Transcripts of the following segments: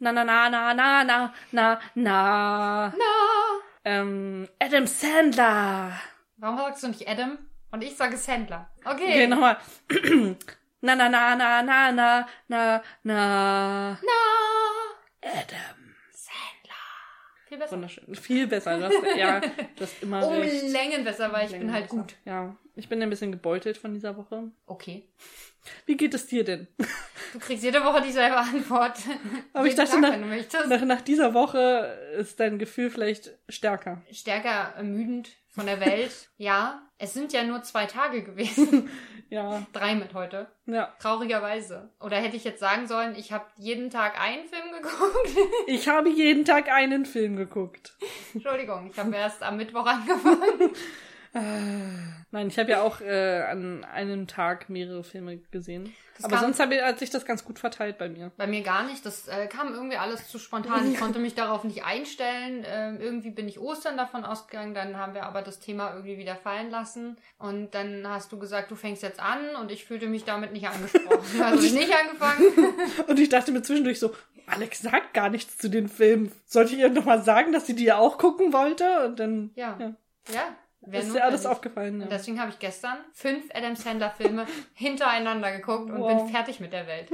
Na, na, na, na, na, na, na, na. Na. Ähm, Adam Sandler. Warum sagst du nicht Adam? Und ich sage Sandler. Okay. Okay, nochmal. Na, na, na, na, na, na, na, na. Na. Adam. Sandler. Viel besser. Wunderschön. Viel besser. Du hast, ja, du hast immer Um recht. Längen besser, weil ich bin Längen halt besser. gut. Ja, ich bin ein bisschen gebeutelt von dieser Woche. Okay. Wie geht es dir denn? Du kriegst jede Woche dieselbe Antwort. Aber ich dachte, Tag, nach-. Nach, nach dieser Woche ist dein Gefühl vielleicht stärker. Stärker ermüdend von der Welt. ja. Es sind ja nur zwei Tage gewesen. Ja, Drei mit heute. ja. Traurigerweise. Oder hätte ich jetzt sagen sollen, ich habe jeden Tag einen Film geguckt? Ich habe jeden Tag einen Film geguckt. Entschuldigung, ich habe erst am Mittwoch angefangen. Nein, ich habe ja auch äh, an einem Tag mehrere Filme gesehen. Das Aber sonst ich, hat sich das ganz gut verteilt bei mir. Bei mir gar nicht. Das äh, kam irgendwie alles zu spontan. Ich konnte mich darauf nicht einstellen. Ähm, irgendwie bin ich Ostern davon ausgegangen. Dann haben wir aber das Thema irgendwie wieder fallen lassen. Und dann hast du gesagt, du fängst jetzt an. Und ich fühlte mich damit nicht angesprochen. Also ich nicht angefangen. Und ich dachte mir zwischendurch so, Alex sagt gar nichts zu den Filmen. Sollte ich ihr nochmal sagen, dass sie die ja auch gucken wollte? Und dann Ja. Ja. Ja. Wär ist dir alles aufgefallen. Und Ja. deswegen habe ich gestern fünf Adam Sandler Filme hintereinander geguckt und Wow. bin fertig mit der Welt.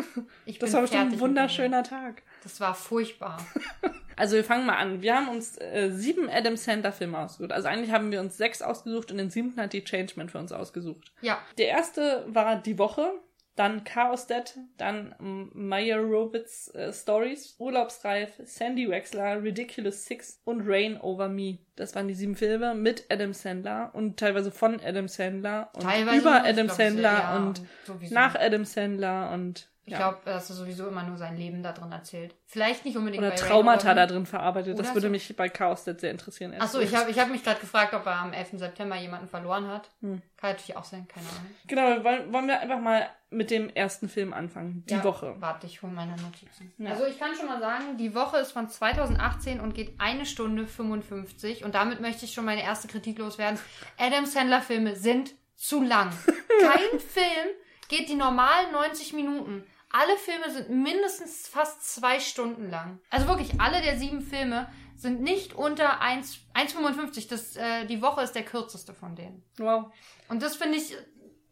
Ich Das war bestimmt ein wunderschöner Tag. Das war furchtbar. Also wir fangen mal an. Wir haben uns äh, sieben Adam Sandler Filme ausgesucht. Also eigentlich haben wir uns sechs ausgesucht und den siebten hat die Changeman für uns ausgesucht. Ja. Der erste war Die Woche, dann Chaos Dead, dann Maya Roberts äh, Stories, Urlaubsreif, Sandy Wexler, Ridiculous Six und Rain Over Me. Das waren die sieben Filme mit Adam Sandler und teilweise von Adam Sandler und Teilweise über Adam Sandler ja, und sowieso. nach Adam Sandler und Ich ja. glaube, dass er sowieso immer nur sein Leben da drin erzählt. Vielleicht nicht unbedingt oder Traumata Rain da drin verarbeitet. Das würde so. mich bei Chaos sehr interessieren. Achso, ich habe ich hab mich gerade gefragt, ob er am 11. September jemanden verloren hat. Hm. Kann natürlich auch sein, keine Ahnung. Genau, wollen, wollen wir einfach mal mit dem ersten Film anfangen. Die Ja, Woche. Warte, ich hole meine Notizen. Ja. Also ich kann schon mal sagen, die Woche ist von 2018 und geht eine Stunde 55. Und damit möchte ich schon meine erste Kritik loswerden. Adam Sandler Filme sind zu lang. Kein Film geht die normalen 90 Minuten. Alle Filme sind mindestens fast zwei Stunden lang. Also wirklich, alle der sieben Filme sind nicht unter 1 1,55. Das, äh, die Woche ist der kürzeste von denen. Wow. Und das finde ich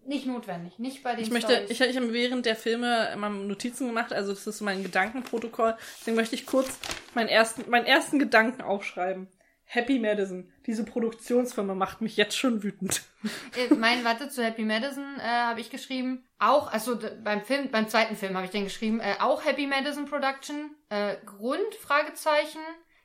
nicht notwendig. Nicht bei den Ich möchte, Storys. ich, ich habe während der Filme immer Notizen gemacht, also das ist mein Gedankenprotokoll. Deswegen möchte ich kurz meinen ersten, meinen ersten Gedanken aufschreiben. Happy Madison. Diese Produktionsfirma macht mich jetzt schon wütend. Äh, mein, warte, zu Happy Madison äh, habe ich geschrieben, auch, also beim Film, beim zweiten Film habe ich den geschrieben, äh, auch Happy Madison Production, äh, Grund, Fragezeichen,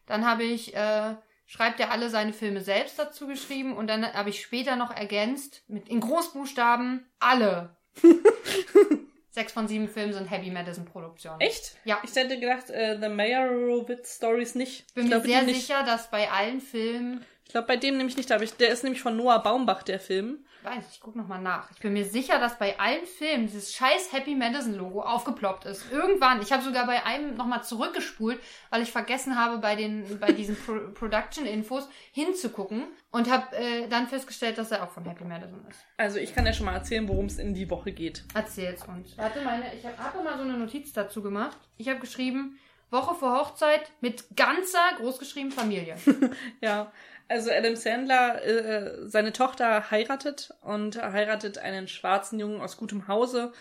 dann habe ich, äh, schreibt er alle seine Filme selbst dazu geschrieben und dann habe ich später noch ergänzt, mit in Großbuchstaben, alle. Sechs von sieben Filmen sind Happy Madison Produktionen. Echt? Ja. Ich hätte gedacht, äh, The Meyerowitz Stories nicht. Ich bin ich mir sehr sicher, dass bei allen Filmen Ich glaube, bei dem nämlich nicht. Da ich, der ist nämlich von Noah Baumbach, der Film. Ich weiß, ich guck noch mal nach. Ich bin mir sicher, dass bei allen Filmen dieses scheiß Happy Madison Logo aufgeploppt ist. Irgendwann. Ich habe sogar bei einem noch mal zurückgespult, weil ich vergessen habe, bei den bei diesen Pro Production Infos hinzugucken und habe äh, dann festgestellt, dass er auch von Happy Madison ist. Also ich kann ja schon mal erzählen, worum es in die Woche geht. Erzähl's uns. Warte, meine, ich habe hab mal so eine Notiz dazu gemacht. Ich habe geschrieben Woche vor Hochzeit mit ganzer großgeschrieben Familie. Ja, also Adam Sandler, äh, seine Tochter heiratet und heiratet einen schwarzen Jungen aus gutem Hause.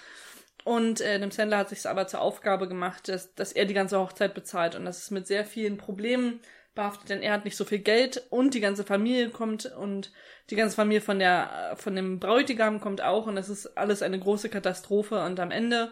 Und äh, Adam Sandler hat sich aber zur Aufgabe gemacht, dass, dass er die ganze Hochzeit bezahlt. Und das ist mit sehr vielen Problemen behaftet, denn er hat nicht so viel Geld und die ganze Familie kommt und die ganze Familie von der von dem Bräutigam kommt auch und das ist alles eine große Katastrophe und am Ende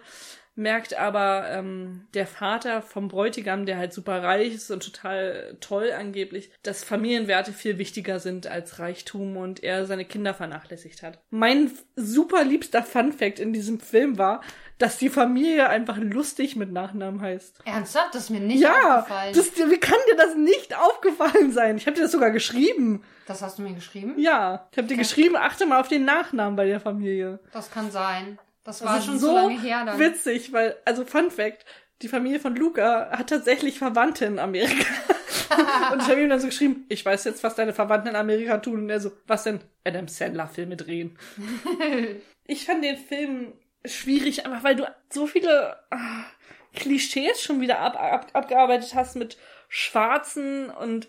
merkt aber ähm, der Vater vom Bräutigam, der halt super reich ist und total toll angeblich, dass Familienwerte viel wichtiger sind als Reichtum und er seine Kinder vernachlässigt hat. Mein super liebster Funfact in diesem Film war, dass die Familie einfach lustig mit Nachnamen heißt. Ernsthaft? Das ist mir nicht ja, aufgefallen. das, wie kann dir das nicht aufgefallen sein? Ich habe dir das sogar geschrieben. das hast du mir geschrieben? Ja, ich habe dir geschrieben, achte mal auf den Nachnamen bei der Familie. Das kann sein. Das war ist schon so lange her dann. witzig, weil, also Fun Fact, die Familie von Luca hat tatsächlich Verwandte in Amerika. und ich habe ihm dann so geschrieben, ich weiß jetzt, was deine Verwandten in Amerika tun. Und er so, was denn? Adam Sandler Filme drehen. ich fand den Film schwierig, einfach weil du so viele ah, Klischees schon wieder ab, ab, abgearbeitet hast mit Schwarzen und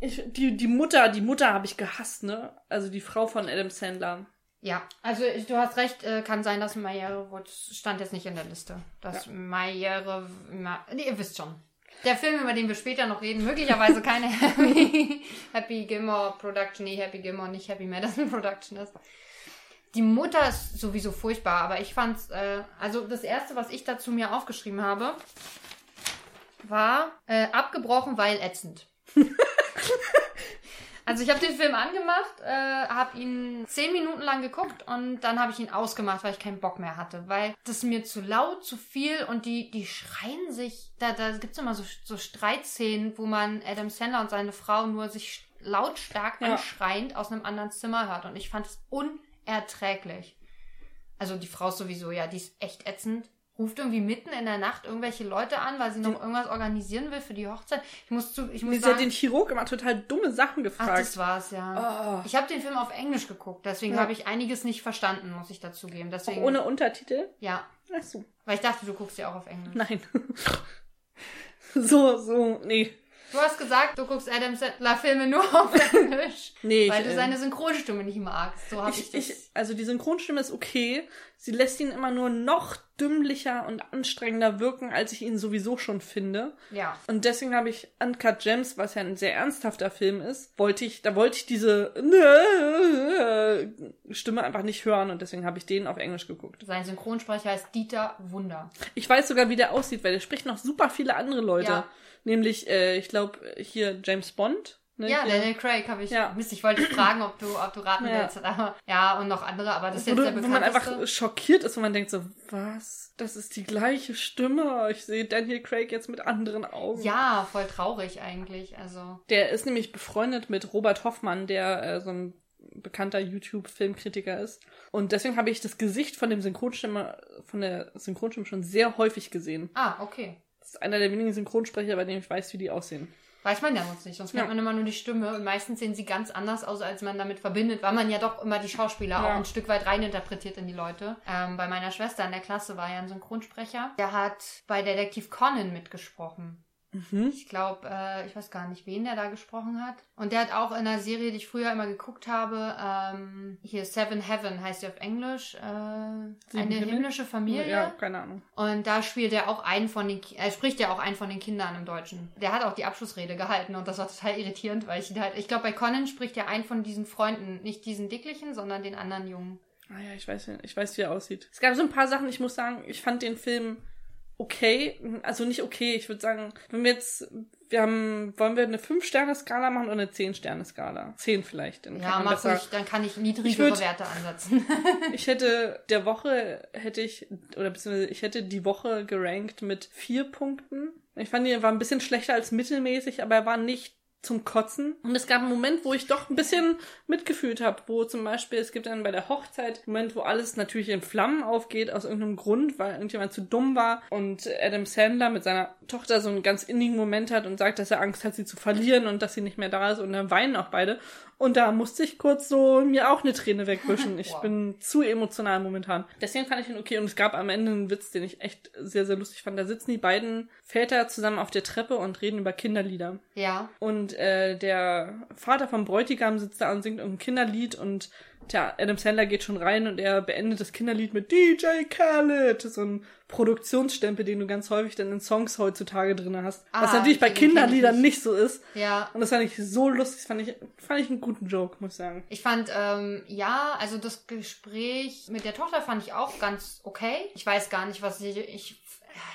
ich, die, die Mutter, die Mutter habe ich gehasst, ne? Also die Frau von Adam Sandler. Ja, also du hast recht, äh, kann sein, dass Mayere Woods stand jetzt nicht in der Liste. Dass Mayere, Ma nee, ihr wisst schon. Der Film, über den wir später noch reden, möglicherweise keine Happy, Happy Gilmore Production, nee, Happy Gilmore, nicht Happy Madison Production ist. Die Mutter ist sowieso furchtbar, aber ich fand's, äh, also das erste, was ich dazu mir aufgeschrieben habe, war äh, abgebrochen, weil ätzend. Also ich habe den Film angemacht, äh, habe ihn zehn Minuten lang geguckt und dann habe ich ihn ausgemacht, weil ich keinen Bock mehr hatte, weil das ist mir zu laut, zu viel und die die schreien sich, da da gibt's immer so so Streitszenen, wo man Adam Sandler und seine Frau nur sich lautstark Ja. anschreiend aus einem anderen Zimmer hört und ich fand es unerträglich. Also die Frau sowieso, ja, die ist echt ätzend. Ruft irgendwie mitten in der Nacht irgendwelche Leute an, weil sie noch irgendwas organisieren will für die Hochzeit. Ich muss zu, ich muss Sie hat sagen, den Chirurg immer total dumme Sachen Ach, gefragt. das war's, ja. Oh. Ich habe den Film auf Englisch geguckt, deswegen Ja. habe ich einiges nicht verstanden, muss ich dazugeben. Auch Deswegen, ohne Untertitel? Ja, Ach so. weil ich dachte, du guckst ja auch auf Englisch. Nein. so, so, nee. Du hast gesagt, du guckst Adam Sandler Filme nur auf Englisch, Nee, weil ich, du äh, seine Synchronstimme nicht magst. So habe ich, Ich, das. ich, also die Synchronstimme ist okay. Sie lässt ihn immer nur noch dümmlicher und anstrengender wirken, als ich ihn sowieso schon finde. ja. Und deswegen habe ich Uncut Gems, was ja ein sehr ernsthafter Film ist, wollte ich, da wollte ich diese Stimme einfach nicht hören und deswegen habe ich den auf Englisch geguckt. Sein Synchronsprecher heißt Dieter Wunder. Ich weiß sogar, wie der aussieht, weil der spricht noch super viele andere Leute. Ja. Nämlich, äh, ich glaube, hier James Bond. Ne? Ja. Daniel Craig habe ich. Ja. Mist, ich wollte dich fragen, ob du, ob du raten Ja. willst. Aber, ja, und noch andere, aber das ist wo, jetzt der wo man bekannteste. einfach schockiert ist und man denkt so, was? Das ist die gleiche Stimme. Ich sehe Daniel Craig jetzt mit anderen Augen. ja, voll traurig eigentlich. Also. Der ist nämlich befreundet mit Robert Hoffmann, der äh, so ein bekannter YouTube-Filmkritiker ist. Und deswegen habe ich das Gesicht von dem Synchronstimme, von der Synchronstimme schon sehr häufig gesehen. Ah, okay. Das ist einer der wenigen Synchronsprecher, bei denen ich weiß, wie die aussehen. Weiß man ja sonst nicht, sonst kennt Ja. man immer nur die Stimme und meistens sehen sie ganz anders aus, als man damit verbindet, weil man ja doch immer die Schauspieler Ja. auch ein Stück weit reininterpretiert in die Leute. Ähm, bei meiner Schwester in der Klasse war ja ein Synchronsprecher, der hat bei Detektiv Conan mitgesprochen. Mhm. Ich glaube, äh, ich weiß gar nicht, wen der da gesprochen hat. Und der hat auch in einer Serie, die ich früher immer geguckt habe, ähm, hier Seven Heaven heißt sie auf Englisch, äh, eine Himmel? himmlische Familie. Ja, keine Ahnung. Und da spielt er auch einen von den, er spricht ja auch einen von den Kindern im Deutschen. Der hat auch die Abschlussrede gehalten und das war total irritierend, weil ich ihn halt, ich glaube bei Conan spricht er einen von diesen Freunden, nicht diesen dicklichen, sondern den anderen Jungen. Ah ja, ich weiß, ich weiß, wie er aussieht. Es gab so ein paar Sachen, ich muss sagen, ich fand den Film okay. Also nicht okay, ich würde sagen, wenn wir jetzt, wir haben, wollen wir eine 5-Sterne-Skala machen oder eine 10-Sterne-Skala? 10 vielleicht. Dann Ja, mach besser- ruhig, dann kann ich niedrigere Ich würd- Werte ansetzen. Ich hätte der Woche hätte ich oder beziehungsweise ich hätte die Woche gerankt mit vier Punkten. Ich fand er war ein bisschen schlechter als mittelmäßig, aber er war nicht zum Kotzen. Und es gab einen Moment, wo ich doch ein bisschen mitgefühlt habe, wo zum Beispiel, es gibt dann bei der Hochzeit einen Moment, wo alles natürlich in Flammen aufgeht, aus irgendeinem Grund, weil irgendjemand zu dumm war und Adam Sandler mit seiner Tochter so einen ganz innigen Moment hat und sagt, dass er Angst hat, sie zu verlieren und dass sie nicht mehr da ist und dann weinen auch beide. Und da musste ich kurz so mir auch eine Träne wegwischen. Ich Wow. bin zu emotional momentan. Deswegen fand ich ihn okay und es gab am Ende einen Witz, den ich echt sehr, sehr lustig fand. Da sitzen die beiden Väter zusammen auf der Treppe und reden über Kinderlieder. ja. Und äh, der Vater vom Bräutigam sitzt da und singt irgendein Kinderlied und der Adam Sandler geht schon rein und er beendet das Kinderlied mit DJ Khaled. So ein Produktionsstempel, den du ganz häufig dann in Songs heutzutage drin hast. was Ah, natürlich bei Kinderliedern nicht. nicht so ist. Ja. Und das fand ich so lustig. Das fand ich, fand ich einen guten Joke, muss ich sagen. Ich fand, ähm, ja, also das Gespräch mit der Tochter fand ich auch ganz okay. Ich weiß gar nicht, was ich, ich,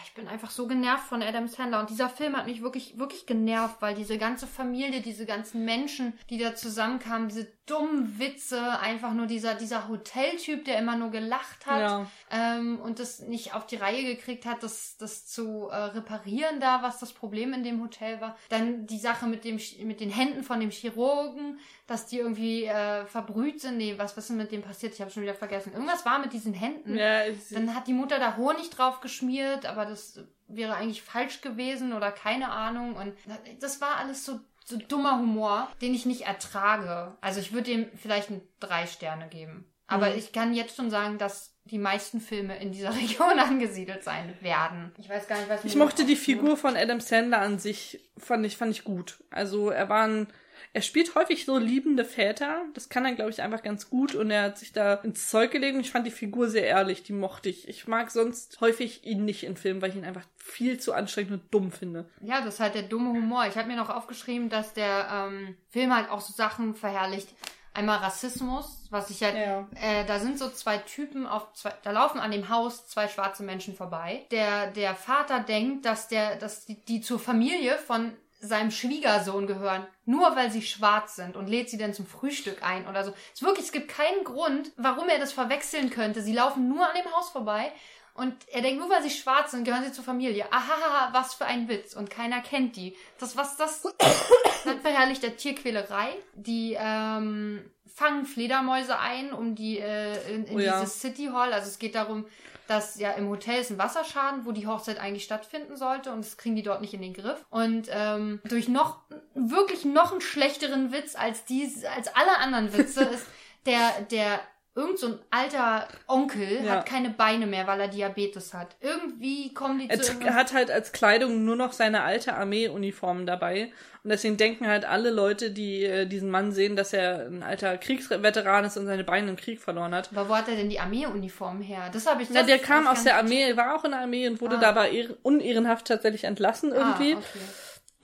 ich bin einfach so genervt von Adam Sandler und dieser Film hat mich wirklich, wirklich genervt, weil diese ganze Familie, diese ganzen Menschen, die da zusammenkamen, diese dummen Witze, einfach nur dieser, dieser Hoteltyp, der immer nur gelacht hat Ja. ähm, und das nicht auf die Reihe gekriegt hat, das, das zu äh, reparieren da, was das Problem in dem Hotel war. Dann die Sache mit dem mit den Händen von dem Chirurgen, dass die irgendwie äh, verbrüht sind. Nee, was, was ist denn mit dem passiert? Ich habe schon wieder vergessen. Irgendwas war mit diesen Händen. Ja, Dann hat die Mutter da Honig drauf geschmiert, aber das wäre eigentlich falsch gewesen oder keine Ahnung. Und das war alles so, so dummer Humor, den ich nicht ertrage. Also ich würde dem vielleicht ein drei Sterne geben. Aber Mhm. ich kann jetzt schon sagen, dass die meisten Filme in dieser Region angesiedelt sein werden. Ich weiß gar nicht, was Ich mochte die Figur von Adam Sandler an sich, fand ich, fand ich gut. Also er war ein, er spielt häufig so liebende Väter. Das kann er, glaube ich, einfach ganz gut und er hat sich da ins Zeug gelegt und ich fand die Figur sehr ehrlich, die mochte ich. Ich mag sonst häufig ihn nicht in Filmen, weil ich ihn einfach viel zu anstrengend und dumm finde. Ja, das ist halt der dumme Humor. Ich habe mir noch aufgeschrieben, dass der ähm, Film halt auch so Sachen verherrlicht. Einmal Rassismus, was ich halt, Ja. äh, da sind so zwei Typen auf zwei, da laufen an dem Haus zwei schwarze Menschen vorbei. Der, der Vater denkt, dass der, dass die, die zur Familie von seinem Schwiegersohn gehören, nur weil sie schwarz sind und lädt sie dann zum Frühstück ein oder so. Es wirklich, es gibt keinen Grund, warum er das verwechseln könnte. Sie laufen nur an dem Haus vorbei und er denkt, nur weil sie schwarz sind, gehören sie zur Familie. Ahaha, was für ein Witz. Und keiner kennt die. Das, was das, dann verherrlicht der Tierquälerei. Die, ähm, fangen Fledermäuse ein, um die, äh, in, in Oh ja. dieses City Hall. Also es geht darum, dass ja im Hotel ist ein Wasserschaden, wo die Hochzeit eigentlich stattfinden sollte und das kriegen die dort nicht in den Griff. Und ähm, durch noch, wirklich noch einen schlechteren Witz als die, als alle anderen Witze ist der, der Irgend so ein alter Onkel Ja. hat keine Beine mehr, weil er Diabetes hat. Irgendwie kommen die Er zu irgendwas- hat halt als Kleidung nur noch seine alte Armeeuniform dabei. Und deswegen denken halt alle Leute, die äh, diesen Mann sehen, dass er ein alter Kriegsveteran ist und seine Beine im Krieg verloren hat. Aber wo hat er denn die Armeeuniform her? Das habe ich Na, das der kam aus der nicht- Armee, er war auch in der Armee und wurde Ah. dabei ehr- unehrenhaft tatsächlich entlassen irgendwie. Ah, okay.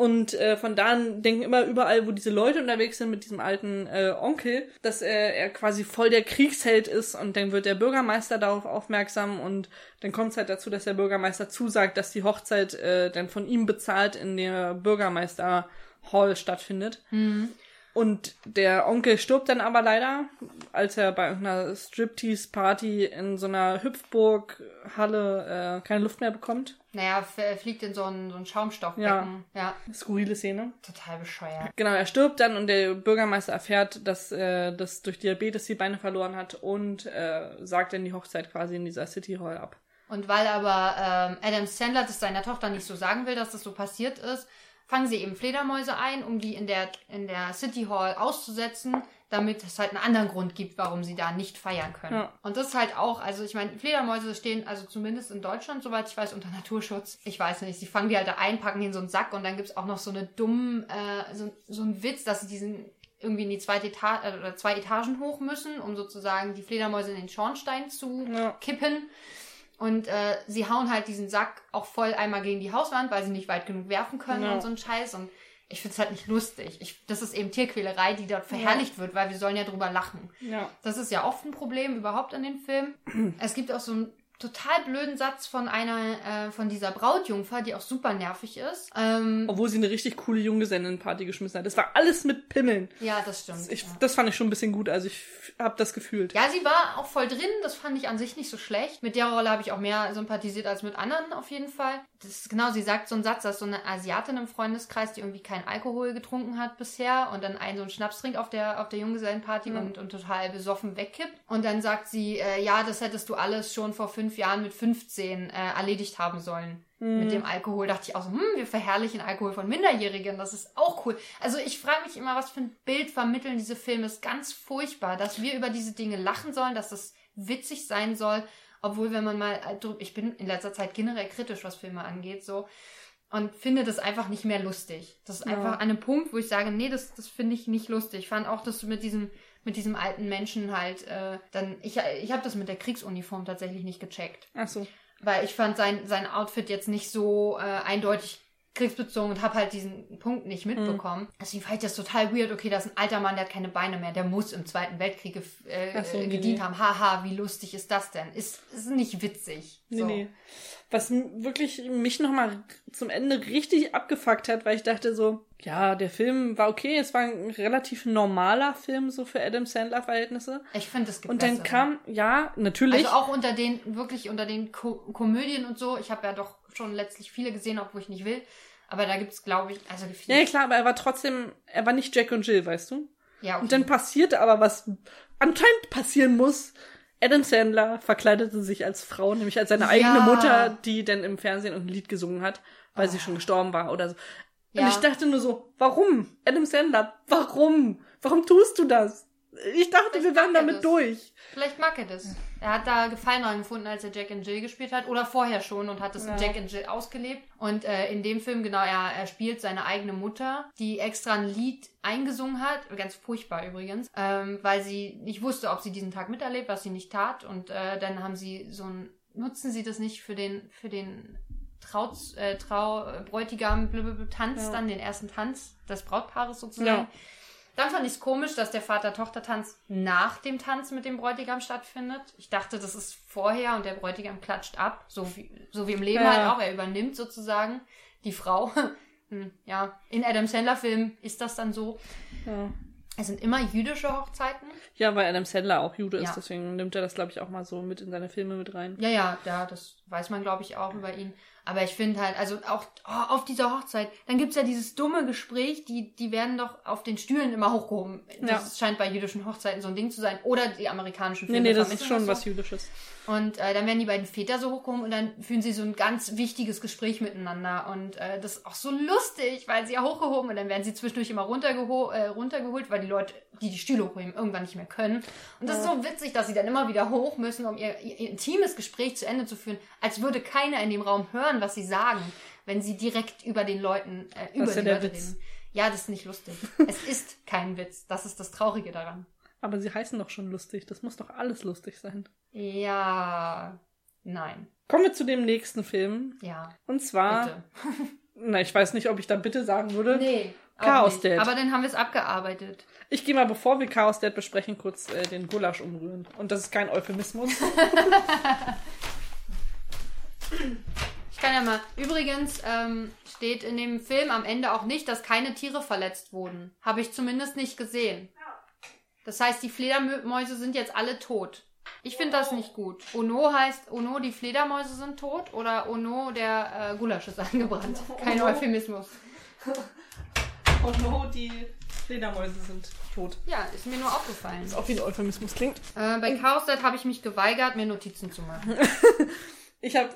Und äh, von da an denken immer überall, wo diese Leute unterwegs sind mit diesem alten äh, Onkel, dass er, er quasi voll der Kriegsheld ist und dann wird der Bürgermeister darauf aufmerksam und dann kommt es halt dazu, dass der Bürgermeister zusagt, dass die Hochzeit äh, dann von ihm bezahlt in der Bürgermeister Hall stattfindet. Und der Onkel stirbt dann aber leider, als er bei einer Striptease-Party in so einer Hüpfburg-Halle äh, keine Luft mehr bekommt. Naja, er fliegt in so ein, so ein Schaumstoffbecken. Ja. Skurrile Szene. total bescheuert. Genau, er stirbt dann und der Bürgermeister erfährt, dass äh, das durch Diabetes die Beine verloren hat und äh, sagt dann die Hochzeit quasi in dieser City Hall ab. Und weil aber ähm, Adam Sandler das seiner Tochter nicht so sagen will, dass das so passiert ist, fangen sie eben Fledermäuse ein, um die in der, in der City Hall auszusetzen, damit es halt einen anderen Grund gibt, warum sie da nicht feiern können. Ja. Und das ist halt auch, also ich meine, Fledermäuse stehen also zumindest in Deutschland, soweit ich weiß, unter Naturschutz. Ich weiß nicht, sie fangen die halt da ein, packen die in so einen Sack und dann gibt's auch noch so eine dumme, äh, so, so einen Witz, dass sie diesen irgendwie in die zweite Eta äh, oder zwei Etagen hoch müssen, um sozusagen die Fledermäuse in den Schornstein zu Ja. kippen. Und äh, sie hauen halt diesen Sack auch voll einmal gegen die Hauswand, weil sie nicht weit genug werfen können Ja. und so ein Scheiß. Und ich find's halt nicht lustig. Ich, das ist eben Tierquälerei, die dort verherrlicht wird, weil wir sollen ja drüber lachen. Ja. Das ist ja oft ein Problem überhaupt an den Filmen. Es gibt auch so einen total blöden Satz von einer, äh, von dieser Brautjungfer, die auch super nervig ist. Ähm, Obwohl sie eine richtig coole Junggesellenparty geschmissen hat. Das war alles mit Pimmeln. ja, das stimmt. Ich, ja. das fand ich schon ein bisschen gut. Also ich habe das gefühlt. Ja, sie war auch voll drin. Das fand ich an sich nicht so schlecht. Mit der Rolle habe ich auch mehr sympathisiert als mit anderen auf jeden Fall. Das ist genau, sie sagt so einen Satz, dass so eine Asiatin im Freundeskreis, die irgendwie keinen Alkohol getrunken hat bisher und dann einen so einen Schnaps trinkt auf der, auf der Junggesellenparty und, und total besoffen wegkippt. Und dann sagt sie, äh, ja, das hättest du alles schon vor fünf Jahren mit 15 äh, erledigt haben sollen. Mit dem Alkohol dachte ich auch so, hm, wir verherrlichen Alkohol von Minderjährigen, das ist auch cool. Also ich frage mich immer, was für ein Bild vermitteln diese Filme. ist ganz furchtbar, dass wir über diese Dinge lachen sollen, dass das witzig sein soll. Obwohl, wenn man mal, äh, ich bin in letzter Zeit generell kritisch, was Filme angeht, so. Und finde das einfach nicht mehr lustig. Das ist Ja. einfach an einem Punkt, wo ich sage, nee, das, das finde ich nicht lustig. Ich fand auch, dass du mit diesem, mit diesem alten Menschen halt, äh, dann, ich, ich habe das mit der Kriegsuniform tatsächlich nicht gecheckt. Ach so. Weil ich fand sein, sein Outfit jetzt nicht so äh, eindeutig kriegsbezogen und habe halt diesen Punkt nicht mitbekommen. Deswegen fand ich das total weird. Okay, da ist ein alter Mann, der hat keine Beine mehr. Der muss im Zweiten Weltkrieg äh, so, äh, gedient nee. haben. Haha, wie lustig ist das denn? Ist, ist nicht witzig. Nee, so. nee. Was wirklich mich nochmal zum Ende richtig abgefuckt hat, weil ich dachte so, ja, der Film war okay, es war ein relativ normaler Film so für Adam Sandler Verhältnisse. Ich finde, es gibt Und dann bessere. kam, ja, natürlich. Also auch unter den, wirklich unter den Ko Komödien und so. Ich habe ja doch schon letztlich viele gesehen, auch wo ich nicht will. Aber da gibt's, glaube ich, also ja, ja, klar, aber er war trotzdem, er war nicht Jack und Jill, weißt du? ja okay. Und dann passierte aber was anscheinend passieren muss. Adam Sandler verkleidete sich als Frau, nämlich als seine eigene Ja. Mutter, die dann im Fernsehen ein Lied gesungen hat, weil sie schon gestorben war oder so. Und Ja. ich dachte nur so, warum? Adam Sandler, warum? Warum tust du das? Ich dachte, Vielleicht wir wären damit das. durch. Vielleicht mag er das. Er hat da Gefallen dran gefunden, als er Jack and Jill gespielt hat. Oder vorher schon und hat das in Ja. Jack and Jill ausgelebt. Und äh, in dem Film, genau, er, er spielt seine eigene Mutter, die extra ein Lied eingesungen hat. Ganz furchtbar übrigens. Ähm, weil sie nicht wusste, ob sie diesen Tag miterlebt, was sie nicht tat. Und äh, dann haben sie so ein... Nutzen sie das nicht für den, für den Trau, äh, Trau Bräutigam blablabla, Tanz Ja. dann, den ersten Tanz des Brautpaares sozusagen. Ja. Dann fand ich es komisch, dass der Vater-Tochter-Tanz nach dem Tanz mit dem Bräutigam stattfindet. Ich dachte, das ist vorher und der Bräutigam klatscht ab, so wie, so wie im Leben Ja. halt auch. Er übernimmt sozusagen die Frau. Hm, ja, in Adam Sandler-Filmen ist das dann so. Ja. Es sind immer jüdische Hochzeiten. ja, weil Adam Sandler auch Jude ist, Ja. deswegen nimmt er das, glaube ich, auch mal so mit in seine Filme mit rein. Ja, ja, ja, das weiß man, glaube ich, auch über ihn. Aber ich finde halt, also auch oh, auf dieser Hochzeit, dann gibt's ja dieses dumme Gespräch, die, die werden doch auf den Stühlen immer hochgehoben. Das scheint bei jüdischen Hochzeiten so ein Ding zu sein. Oder die amerikanischen Nee, Filme. nee, das ist schon so. was Jüdisches. Und äh, dann werden die beiden Väter so hochgehoben und dann führen sie so ein ganz wichtiges Gespräch miteinander. Und äh, das ist auch so lustig, weil sie ja hochgehoben und dann werden sie zwischendurch immer runtergeho äh, runtergeholt, weil die Leute, die die Stühle hochheben, irgendwann nicht mehr können. Und das ist so witzig, dass sie dann immer wieder hoch müssen, um ihr, ihr intimes Gespräch zu Ende zu führen, als würde keiner in dem Raum hören, was sie sagen, wenn sie direkt über den Leuten, äh, über ja die der Leute Witz. reden. Ja, das ist nicht lustig. es ist kein Witz. Das ist das Traurige daran. Aber sie heißen doch schon lustig. Das muss doch alles lustig sein. Ja, nein, Kommen wir zu dem nächsten Film. ja. Und zwar, Bitte. na, ich weiß nicht, ob ich da bitte sagen würde. Nee. Chaos. Dad. Aber dann haben wir es abgearbeitet. Ich gehe mal, bevor wir Chaos Dad besprechen, kurz äh, den Gulasch umrühren. Und das ist kein Euphemismus. Ich kann ja mal. Übrigens ähm, steht in dem Film am Ende auch nicht, dass keine Tiere verletzt wurden. Habe ich zumindest nicht gesehen. Das heißt, die Fledermäuse sind jetzt alle tot. Ich finde das nicht gut. Ono heißt, Ono, die Fledermäuse sind tot oder Ono, der äh, Gulasch ist angebrannt. Kein Euphemismus. Oh no, die Fledermäuse sind tot. Ja, ist mir nur aufgefallen. Was auch wie ein Euphemismus klingt. Äh, bei Chaos habe ich mich geweigert, mir Notizen zu machen. Ich habe,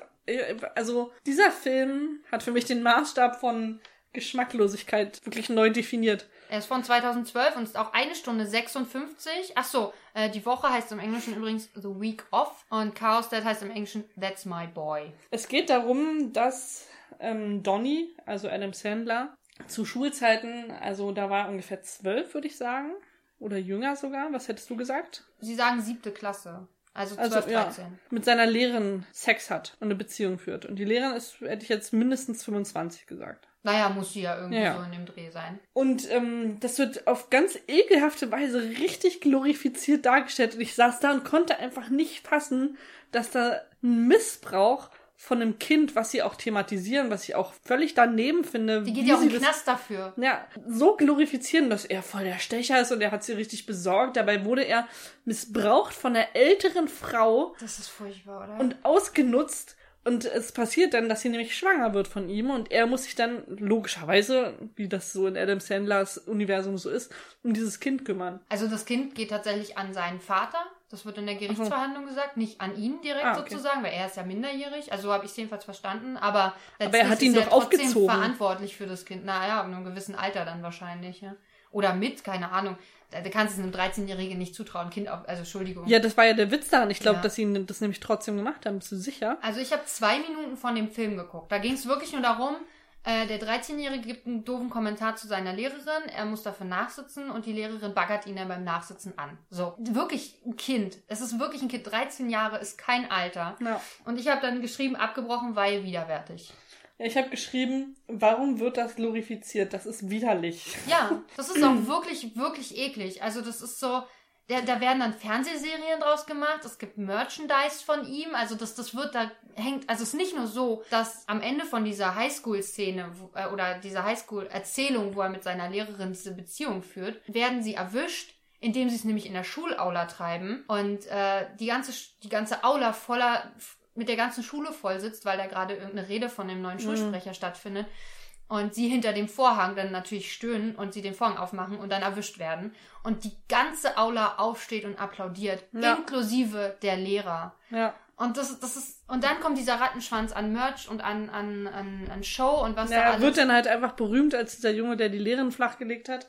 also dieser Film hat für mich den Maßstab von Geschmacklosigkeit wirklich neu definiert. Er ist von 2012 und ist auch eine Stunde 56. Ach so, äh, die Woche heißt im Englischen übrigens The Week Off und Chaos Dad heißt im Englischen That's My Boy. Es geht darum, dass ähm, Donny, also Adam Sandler, zu Schulzeiten, also da war er ungefähr zwölf, würde ich sagen. Oder jünger sogar. Was hättest du gesagt? Sie sagen siebte Klasse. Also 12, Also, ja, 13. mit seiner Lehrerin Sex hat und eine Beziehung führt. Und die Lehrerin ist, hätte ich jetzt mindestens 25 gesagt. Naja, muss sie ja irgendwie Ja. so in dem Dreh sein. Und ähm, das wird auf ganz ekelhafte Weise richtig glorifiziert dargestellt. Und ich saß da und konnte einfach nicht fassen, dass da ein Missbrauch von einem Kind, was sie auch thematisieren, was ich auch völlig daneben finde. Die geht wie ja auch in den Knast dafür. ja, so glorifizieren, dass er voll der Stecher ist und er hat sie richtig besorgt. Dabei wurde er missbraucht von einer älteren Frau Das ist furchtbar, oder? und ausgenutzt. Und es passiert dann, dass sie nämlich schwanger wird von ihm und er muss sich dann logischerweise, wie das so in Adam Sandlers Universum so ist, um dieses Kind kümmern. also das Kind geht tatsächlich an seinen Vater. Das wird in der Gerichtsverhandlung gesagt. Nicht an ihn direkt Ah, okay. sozusagen, weil er ist ja minderjährig. Also so habe ich es jedenfalls verstanden. Aber, Aber er hat ihn ist doch aufgezogen. verantwortlich für das Kind. Naja, in einem gewissen Alter dann wahrscheinlich. Ja. Oder mit, keine Ahnung. Da, da kannst du es einem 13-Jährigen nicht zutrauen. Kind auf, also Entschuldigung. Ja, das war ja der Witz daran. Ich glaube, Ja. dass sie das nämlich trotzdem gemacht haben. Bist du sicher? Also ich habe zwei Minuten von dem Film geguckt. Da ging es wirklich nur darum, äh, der 13-Jährige gibt einen doofen Kommentar zu seiner Lehrerin, er muss dafür nachsitzen und die Lehrerin baggert ihn dann beim Nachsitzen an. So, wirklich ein Kind. Es ist wirklich ein Kind. 13 Jahre ist kein Alter. Ja. Und ich habe dann geschrieben, abgebrochen, weil widerwärtig. Ja, ich habe geschrieben, warum wird das glorifiziert? Das ist widerlich. Ja, das ist auch wirklich, wirklich eklig. Also das ist so, da, da werden dann Fernsehserien draus gemacht, es gibt Merchandise von ihm, also das, das wird, da hängt, also es ist nicht nur so, dass am Ende von dieser Highschool-Szene äh, oder dieser Highschool-Erzählung, wo er mit seiner Lehrerin diese Beziehung führt, werden sie erwischt, indem sie es nämlich in der Schulaula treiben und äh, die ganze die ganze Aula voller mit der ganzen Schule voll sitzt, weil da gerade irgendeine Rede von dem neuen Schulsprecher stattfindet und sie hinter dem Vorhang dann natürlich stöhnen und sie den Vorhang aufmachen und dann erwischt werden und die ganze Aula aufsteht und applaudiert, Ja. inklusive der Lehrer. Ja. Und das, das ist und dann kommt dieser Rattenschwanz an Merch und an an an, an Show und was Ja, da er alles. wird dann halt einfach berühmt als dieser Junge, der die Lehren flachgelegt hat.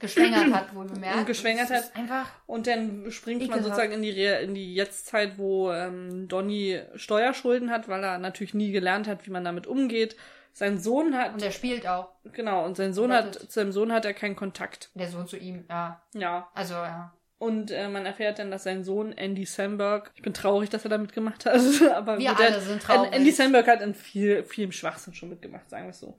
geschwängert hat, wohl bemerkt. Und geschwängert hat. Einfach, Und dann springt man Ekelhaft. sozusagen in die, Re in die Jetztzeit, wo ähm, Donny Steuerschulden hat, weil er natürlich nie gelernt hat, wie man damit umgeht. Sein Sohn hat, und er spielt auch. genau, und sein Sohn hat, Wettet. zu seinem Sohn hat er keinen Kontakt. Der Sohn zu ihm, ja. Ja. Also, ja. Und äh, man erfährt dann, dass sein Sohn Andy Samberg, ich bin traurig, dass er da mitgemacht hat, aber Wir der alle hat- sind traurig. Andy Samberg hat in viel, vielem Schwachsinn schon mitgemacht, sagen wir es so.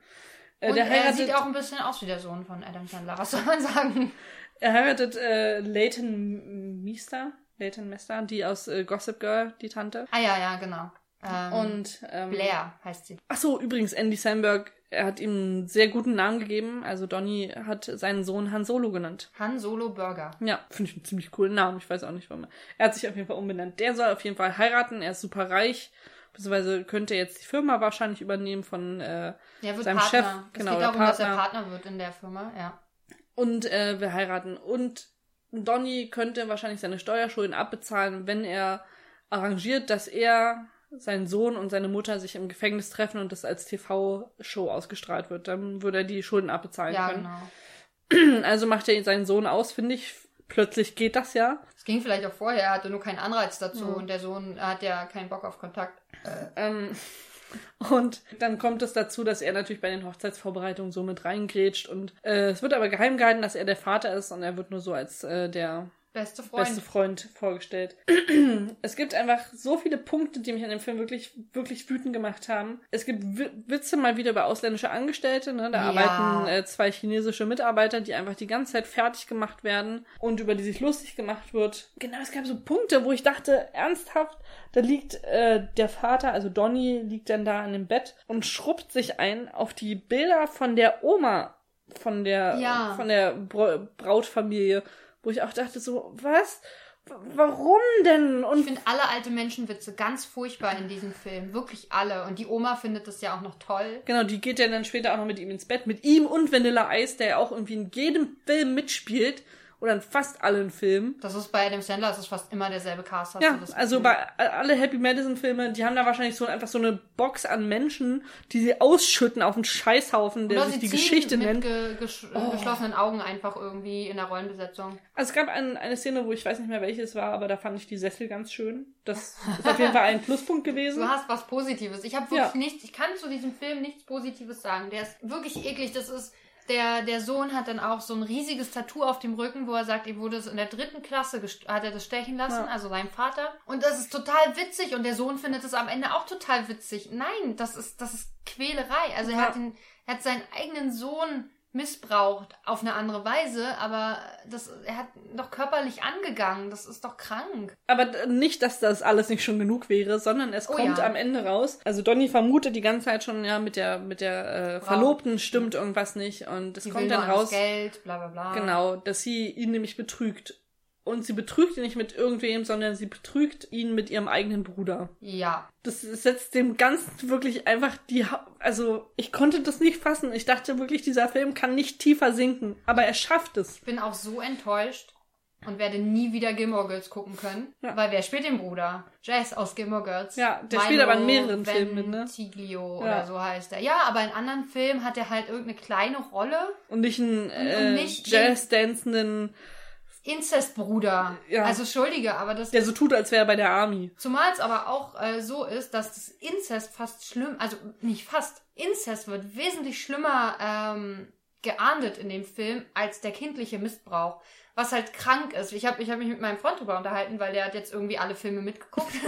Äh, Und der er heiratet, sieht auch ein bisschen aus wie der Sohn von Adam Sandler. Was soll man sagen? er heiratet äh, Leighton Meester, Leighton Mester, die aus äh, Gossip Girl, die Tante. Ah ja, ja, genau. Ähm, Und ähm, Blair heißt sie. Ach so, übrigens, Andy Samberg, er hat ihm einen sehr guten Namen gegeben. Also Donny hat seinen Sohn Han Solo genannt. Han Solo Burger. Ja, finde ich einen ziemlich coolen Namen. Ich weiß auch nicht, warum. Er hat sich auf jeden Fall umbenannt. Der soll auf jeden Fall heiraten. Er ist super reich. Beziehungsweise könnte jetzt die Firma wahrscheinlich übernehmen von äh, wird Seinem Partner. Chef, es genau, geht der darum, dass er Partner. Partner wird in der Firma, ja. und äh, wir heiraten. Und Donny könnte wahrscheinlich seine Steuerschulden abbezahlen, wenn er arrangiert, dass er, sein Sohn und seine Mutter sich im Gefängnis treffen und das als TV-Show ausgestrahlt wird. Dann würde er die Schulden abbezahlen Ja, können. genau. Also macht er seinen Sohn aus, finde ich. Plötzlich geht das ja. Es ging vielleicht auch vorher, er hatte nur keinen Anreiz dazu Ja. und der Sohn hat ja keinen Bock auf Kontakt. Ähm, und dann kommt es dazu, dass er natürlich bei den Hochzeitsvorbereitungen so mit reingrätscht. Und äh, es wird aber geheim gehalten, dass er der Vater ist und er wird nur so als äh, der Beste Freund. beste Freund vorgestellt. es gibt einfach so viele Punkte, die mich an dem Film wirklich, wirklich wütend gemacht haben. Es gibt Wi- Witze mal wieder über ausländische Angestellte, ne? Da Ja. arbeiten äh, zwei chinesische Mitarbeiter, die einfach die ganze Zeit fertig gemacht werden und über die sich lustig gemacht wird. Genau, es gab so Punkte, wo ich dachte, ernsthaft, da liegt äh, der Vater, also Donny, liegt dann da in dem Bett und schrubbt sich ein auf die Bilder von der Oma von der Ja. von der Bra Brautfamilie, wo ich auch dachte so, was? Warum denn? Ich Und finde alle alte Menschenwitze ganz furchtbar in diesem Film. Wirklich alle. Und die Oma findet das ja auch noch toll. genau, die geht ja dann später auch noch mit ihm ins Bett, mit ihm und Vanilla Ice, der ja auch irgendwie in jedem Film mitspielt oder in fast allen Filmen. Das ist bei Adam Sandler, das ist fast immer derselbe Cast. Ja, also bei alle Happy Madison Filme, die haben da wahrscheinlich so einfach so eine Box an Menschen, die sie ausschütten auf einen Scheißhaufen, der Oder sich die Geschichte mit nennt. Ge gesch Oh. geschlossenen Augen einfach irgendwie in der Rollenbesetzung. Also es gab ein, eine Szene, wo ich weiß nicht mehr welche es war, aber da fand ich die Sessel ganz schön. Das ist auf jeden Fall ein Pluspunkt gewesen. Du hast was Positives. Ich habe wirklich Ja. nichts, ich kann zu diesem Film nichts Positives sagen. Der ist wirklich eklig. Das ist, der, der Sohn hat dann auch so ein riesiges Tattoo auf dem Rücken, wo er sagt, ihm wurde es in der dritten Klasse, hat er das stechen lassen, Ja. also sein Vater. Und das ist total witzig und der Sohn findet es am Ende auch total witzig. Nein, das ist, das ist Quälerei. Also er Ja. hat den, er hat seinen eigenen Sohn missbraucht auf eine andere Weise, aber das, er hat doch körperlich angegangen. Das ist doch krank. Aber nicht, dass das alles nicht schon genug wäre, sondern es Oh kommt ja. am Ende raus. Also Donny vermutet die ganze Zeit schon, ja, mit der, mit der äh. Verlobten stimmt irgendwas nicht. Und es Die kommt dann raus, Geld, bla bla bla. genau, dass sie ihn nämlich betrügt. Und sie betrügt ihn nicht mit irgendwem, sondern sie betrügt ihn mit ihrem eigenen Bruder. Ja. Das setzt dem Ganzen wirklich einfach die, Ha- also ich konnte das nicht fassen. Ich dachte wirklich, dieser Film kann nicht tiefer sinken, aber er schafft es. Ich bin auch so enttäuscht und werde nie wieder Gilmore Girls gucken können. Ja. Weil wer spielt den Bruder? Jess aus Gilmore Girls. Ja, der spielt aber in mehreren Filmen ne? Ventiglio Ja. oder so heißt er. Ja, aber in anderen Filmen hat er halt irgendeine kleine Rolle. Und nicht einen äh, nicht Jazz-dancenden, Inzestbruder. Ja. Also entschuldige, aber das der so tut, als wäre er bei der Army. Zumal es aber auch äh, so ist, dass das Inzest fast schlimm, also nicht fast, Inzest wird wesentlich schlimmer ähm, geahndet in dem Film als der kindliche Missbrauch. Was halt krank ist. Ich habe ich hab mich mit meinem Freund drüber unterhalten, weil der hat jetzt irgendwie alle Filme mitgeguckt.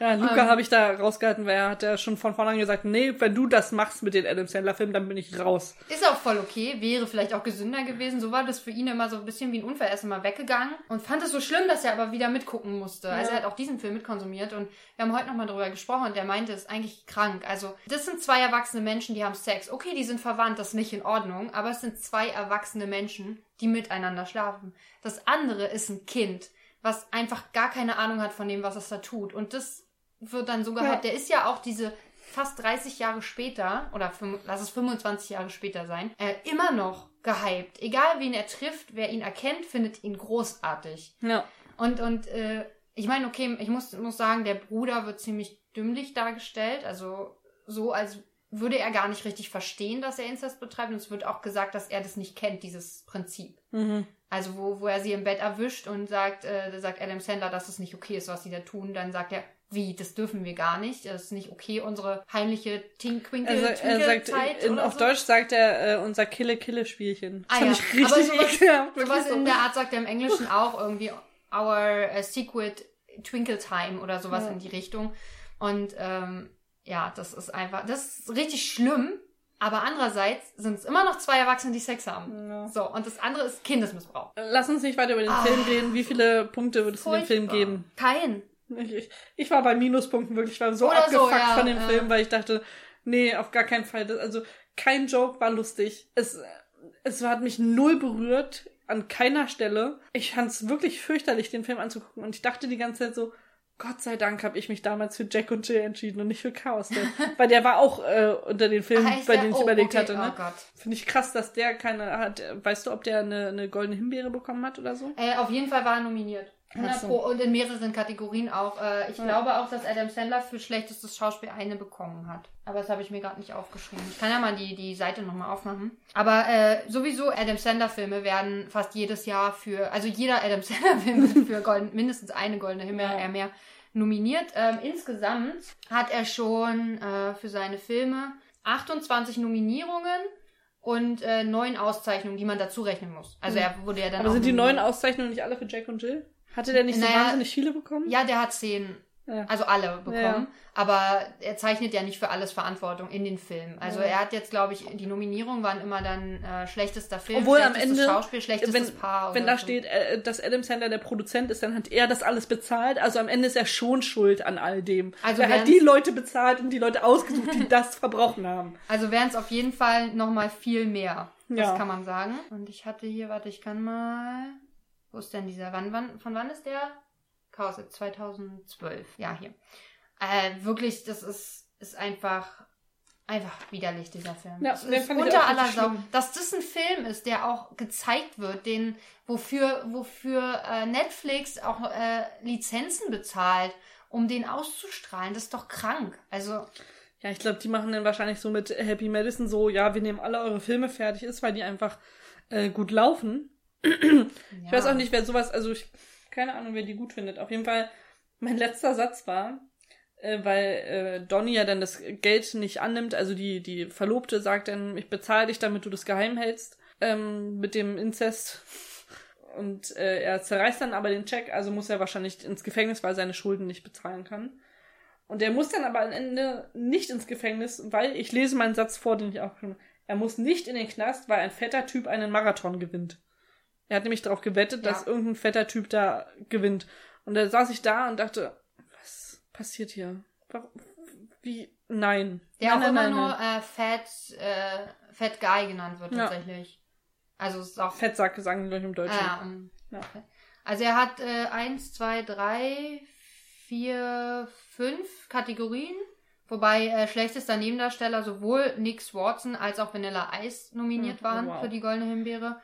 Ja, Luca Ähm. habe ich da rausgehalten, weil er hat ja schon von vornherein gesagt, nee, wenn du das machst mit den Adam Sandler-Filmen, dann bin ich raus. Ist auch voll okay, wäre vielleicht auch gesünder gewesen. So war das für ihn immer so ein bisschen wie ein Unfall. Er ist immer weggegangen und fand es so schlimm, dass er aber wieder mitgucken musste. Also Ja. er hat auch diesen Film mitkonsumiert und wir haben heute nochmal drüber gesprochen und der meinte, es ist eigentlich krank. Also das sind zwei erwachsene Menschen, die haben Sex. Okay, die sind verwandt, das ist nicht in Ordnung, aber es sind zwei erwachsene Menschen, die miteinander schlafen. Das andere ist ein Kind, was einfach gar keine Ahnung hat von dem, was es da tut. Und das wird dann so gehypt. Der ist ja auch diese fast 30 Jahre später, oder lass es 25 Jahre später sein, äh, immer noch gehypt. Egal wen er trifft, wer ihn erkennt, findet ihn großartig. Ja. Und, und äh, ich meine, okay, ich muss, muss sagen, der Bruder wird ziemlich dümmlich dargestellt. Also so, als würde er gar nicht richtig verstehen, dass er Inzest betreibt. Und es wird auch gesagt, dass er das nicht kennt, dieses Prinzip. Mhm. Also wo, wo er sie im Bett erwischt und sagt, äh, sagt Adam Sandler, dass es nicht okay ist, was sie da tun. Dann sagt er, wie, das dürfen wir gar nicht. Das ist nicht okay, unsere heimliche Tinkwinkel Er, sa- er sagt, Zeit in, auf so. Deutsch sagt er äh, unser Kille-Kille-Spielchen. Ah, ja. ich richtig Aber sowas- ekelhaft. Sowas so. in der Art sagt er im Englischen auch irgendwie Our uh, Secret Twinkle Time oder sowas Ja. in die Richtung. Und ähm, ja, das ist einfach, das ist richtig schlimm. Aber andererseits sind es immer noch zwei Erwachsene, die Sex haben. Ja. So, und das andere ist Kindesmissbrauch. Lass uns nicht weiter über den Ah. Film reden. Wie viele Punkte würdest du dem Film geben? Kein. Ich, ich, war bei Minuspunkten wirklich. Ich war so Oder so, abgefuckt ja, von dem ja. Film, weil ich dachte, nee, auf gar keinen Fall. Das, also kein Joke war lustig. Es, es hat mich null berührt an keiner Stelle. Ich fand es wirklich fürchterlich, den Film anzugucken. Und ich dachte die ganze Zeit so, Gott sei Dank habe ich mich damals für Jack und Jill entschieden und nicht für Chaos. Dad. weil der war auch äh, unter den Filmen, Heißt bei denen ich oh, überlegt okay, hatte. Ne? Oh Gott. Finde ich krass, dass der keine hat. Weißt du, ob der eine, eine goldene Himbeere bekommen hat oder so? Äh, auf jeden Fall war er nominiert. 100 Ach so. Pro und in mehreren Kategorien auch. Äh, ich Ja. glaube auch, dass Adam Sandler für schlechtestes Schauspiel eine bekommen hat. Aber das habe ich mir gerade nicht aufgeschrieben. Ich kann ja mal die, die Seite nochmal aufmachen. Aber äh, sowieso Adam Sandler Filme werden fast jedes Jahr für, also jeder Adam Sandler Film wird für golden, mindestens eine goldene Himbeere Ja. eher mehr nominiert. Ähm, insgesamt hat er schon äh, für seine Filme 28 Nominierungen und äh, neun Auszeichnungen, die man dazu rechnen muss. Also er wurde ja dann Aber sind die neuen Auszeichnungen nicht alle für Jack und Jill? Hatte der nicht so Naja, wahnsinnig viele bekommen? Ja, der hat zehn, Ja. also alle bekommen. Ja. Aber er zeichnet ja nicht für alles Verantwortung in den Filmen. Also Ja. er hat jetzt, glaube ich, die Nominierungen waren immer dann äh, schlechtester Film, Obwohl am schlechtestes Ende, Schauspiel, schlechtestes wenn, Paar. wenn da so. steht, äh, dass Adam Sandler der Produzent ist, dann hat er das alles bezahlt. Also am Ende ist er schon schuld an all dem. Also er hat die Leute bezahlt und die Leute ausgesucht, die das verbrochen haben. Also wären es auf jeden Fall nochmal viel mehr. Das kann man sagen. Und ich hatte hier, warte, ich kann mal. Wo ist denn dieser? Wann, wann, von wann ist der? Chaos 2012. Ja, hier. Äh, wirklich, das ist, ist einfach, einfach widerlich, dieser Film. Ja, das ist unter aller Sau. Dass das ein Film ist, der auch gezeigt wird, den, wofür, wofür äh, Netflix auch äh, Lizenzen bezahlt, um den auszustrahlen, das ist doch krank. Also, Ja, ich glaube, die machen dann wahrscheinlich so mit Happy Madison so, ja, wir nehmen alle eure Filme fertig ist, weil die einfach äh, gut laufen. Ich weiß auch nicht, wer sowas, also ich, keine Ahnung, wer die gut findet. Auf jeden Fall, mein letzter Satz war, äh, weil äh, Donny ja dann das Geld nicht annimmt, also die, die Verlobte sagt dann, ich bezahle dich, damit du das geheim hältst, ähm, mit dem Inzest. Und äh, er zerreißt dann aber den Check, also muss er wahrscheinlich ins Gefängnis, weil er seine Schulden nicht bezahlen kann. Und er muss dann aber am Ende nicht ins Gefängnis, weil ich lese meinen Satz vor, den ich auch schon. Er muss nicht in den Knast, weil ein fetter Typ einen Marathon gewinnt. Er hat nämlich darauf gewettet, Ja. dass irgendein fetter Typ da gewinnt. Und da saß ich da und dachte, was passiert hier? Warum? Wie? Nein. Der nein, auch immer nein, nur nein. äh, Fat, äh, Fat Guy genannt wird Ja. tatsächlich. Also es ist auch. Fettsack sagen die, ich, im Deutschen. Ah, um, Ja. okay. Also er hat äh, eins, zwei, drei, vier, fünf Kategorien. Wobei äh, schlechtester Nebendarsteller sowohl Nick Swartzen als auch Vanilla Ice nominiert Hm, waren wow. für die Goldene Himbeere.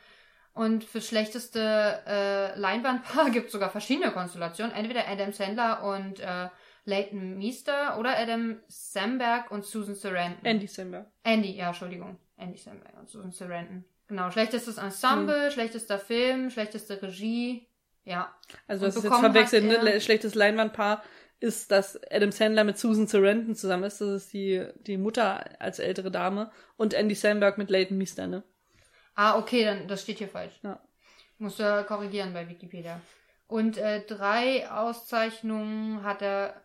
Und für schlechteste äh, Leinwandpaar gibt es sogar verschiedene Konstellationen. Entweder Adam Sandler und äh, Leighton Meester oder Adam Samberg und Susan Sarandon. Andy Samberg. Andy, ja, Entschuldigung. Andy Samberg und Susan Sarandon. Genau, schlechtestes Ensemble, schlechtester Film, schlechteste Regie. Ja. Also das ist jetzt verwechselt, ne? Le- Schlechtes Leinwandpaar ist, dass Adam Sandler mit Susan Sarandon zusammen ist. Das ist die, die Mutter als ältere Dame. Und Andy Samberg mit Leighton Meester, ne? Ah, okay, dann das steht hier falsch. Ja. Musst du korrigieren bei Wikipedia. Und äh, drei Auszeichnungen hat er.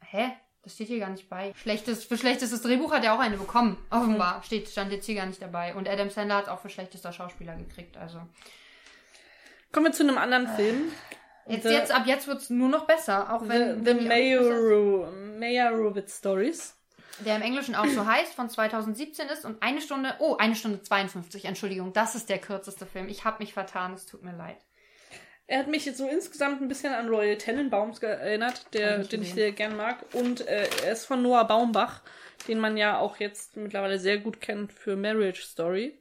Hä? Das steht hier gar nicht bei. Schlechtes, für schlechtestes Drehbuch hat er auch eine bekommen. Offenbar. Steht, stand jetzt hier gar nicht dabei. Und Adam Sandler hat auch für schlechtester Schauspieler gekriegt. Also. Kommen wir zu einem anderen Film. Jetzt, The- jetzt, ab jetzt wird's nur noch besser. Auch The, wenn. the Meyerowitz Meyerowitz Stories. Der im Englischen auch so heißt, von 2017 ist und eine Stunde, oh, eine Stunde 52, Entschuldigung, das ist der kürzeste Film. Ich habe mich vertan, es tut mir leid. Er hat mich jetzt so insgesamt ein bisschen an Royal Tenenbaums erinnert, der, ich den ich sehr gern mag. Und äh, er ist von Noah Baumbach, den man ja auch jetzt mittlerweile sehr gut kennt für Marriage Story.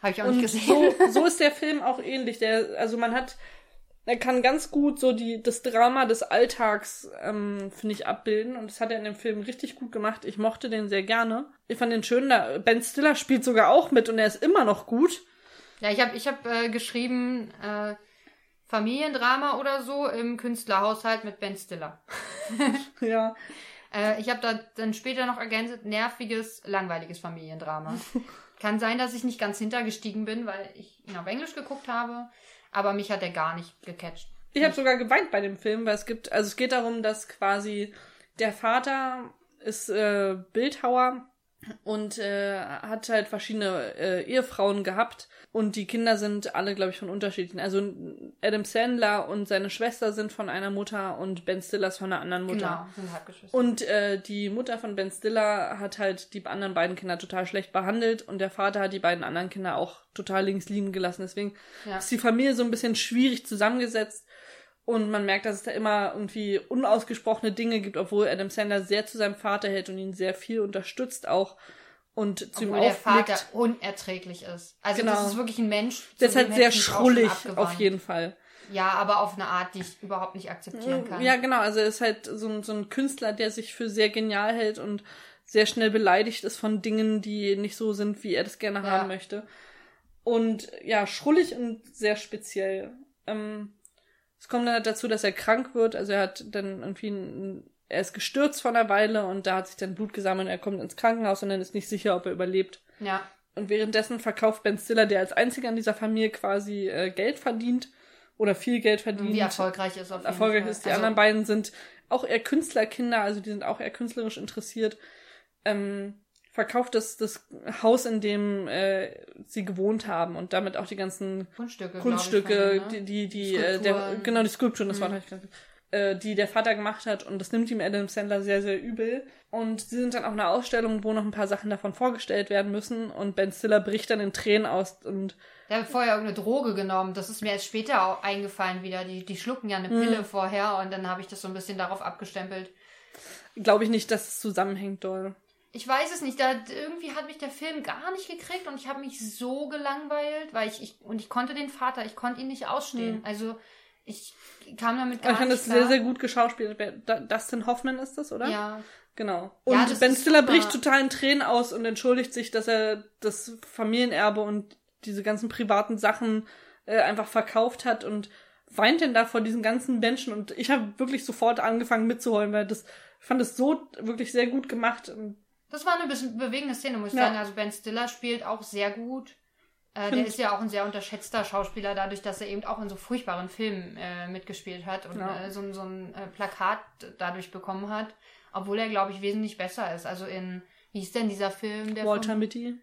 Habe ich auch Und nicht gesehen. so, so ist der Film auch ähnlich. Der, also man hat Er kann ganz gut so die, das Drama des Alltags, ähm, finde ich, abbilden. Und das hat er in dem Film richtig gut gemacht. Ich mochte den sehr gerne. Ich fand den schön. Da, ben Stiller spielt sogar auch mit und er ist immer noch gut. Ja, ich habe ich hab, äh, geschrieben, äh, Familiendrama oder so im Künstlerhaushalt mit Ben Stiller. ja. Äh, ich habe da dann später noch ergänzt, nerviges, langweiliges Familiendrama. Kann sein, dass ich nicht ganz hintergestiegen bin, weil ich ihn auf Englisch geguckt habe, aber mich hat er gar nicht gecatcht. Ich habe sogar geweint bei dem Film, weil es gibt, also es geht darum, dass quasi der Vater ist äh, Bildhauer und äh, hat halt verschiedene äh, Ehefrauen gehabt und die Kinder sind alle, glaube ich, von unterschiedlichen. Also Adam Sandler und seine Schwester sind von einer Mutter und Ben Stiller ist von einer anderen Mutter. Genau, sind Halbgeschwister. Und äh, die Mutter von Ben Stiller hat halt die anderen beiden Kinder total schlecht behandelt und der Vater hat die beiden anderen Kinder auch total links liegen gelassen. Deswegen Ja. ist die Familie so ein bisschen schwierig zusammengesetzt und man merkt, dass es da immer irgendwie unausgesprochene Dinge gibt, obwohl Adam Sandler sehr zu seinem Vater hält und ihn sehr viel unterstützt auch und zu Obwohl ihm der. Vater unerträglich ist. Also Genau. das ist wirklich ein Mensch. Der ist halt sehr schrullig, auf jeden Fall. Ja, aber auf eine Art, die ich überhaupt nicht akzeptieren kann. Ja, genau. Also er ist halt so ein, so ein Künstler, der sich für sehr genial hält und sehr schnell beleidigt ist von Dingen, die nicht so sind, wie er das gerne Ja. haben möchte. Und ja, schrullig und sehr speziell. Ähm, es kommt dann halt dazu, dass er krank wird. Also er hat dann irgendwie ein, er ist gestürzt vor einer Weile und da hat sich dann Blut gesammelt. Er kommt ins Krankenhaus und dann ist nicht sicher, ob er überlebt. Ja. Und währenddessen verkauft Ben Stiller, der als einziger in dieser Familie quasi äh, Geld verdient oder viel Geld verdient. Wie erfolgreich ist auf erfolgreich Fall. ist. Die also, anderen beiden sind auch eher Künstlerkinder, also die sind auch eher künstlerisch interessiert. Ähm, verkauft das, das Haus, in dem äh, sie gewohnt haben und damit auch die ganzen Kunststücke, Kunststücke, ich, ihm, die, die, die, äh, der, genau, die Skulpturen, das Mhm. war nicht äh, die der Vater gemacht hat und das nimmt ihm Adam Sandler sehr, sehr übel. Und sie sind dann auf einer Ausstellung, wo noch ein paar Sachen davon vorgestellt werden müssen und Ben Stiller bricht dann in Tränen aus und Der hat vorher irgendeine Droge genommen. Das ist mir erst später auch eingefallen wieder. Die, die schlucken ja eine Mhm. Pille vorher und dann habe ich das so ein bisschen darauf abgestempelt. glaube ich nicht, dass es zusammenhängt, doll. Ich weiß es nicht. Da, irgendwie hat mich der Film gar nicht gekriegt und ich habe mich so gelangweilt, weil ich, ich und ich konnte den Vater, ich konnte ihn nicht ausstehen. Also ich kam damit gar Ich fand nicht das klar. sehr, sehr gut geschauspielt. Dustin Hoffman ist das, oder? Ja, Genau. Ja, Und das Ben Stiller super. bricht total in Tränen aus und entschuldigt sich, dass er das Familienerbe und diese ganzen privaten Sachen äh, einfach verkauft hat und weint denn da vor diesen ganzen Menschen. Und ich habe wirklich sofort angefangen mitzuheulen, weil das ich fand es so wirklich sehr gut gemacht. Das war eine bisschen bewegende Szene, muss ich Ja. sagen. Also Ben Stiller spielt auch sehr gut. Äh, der ist ja auch ein sehr unterschätzter Schauspieler, dadurch, dass er eben auch in so furchtbaren Filmen äh, mitgespielt hat und Ja. äh, so, ein- so ein äh, Plakat dadurch bekommen hat. Obwohl er, glaube ich, wesentlich besser ist. Also in, wie hieß denn dieser Film? Der Walter von, Mitty.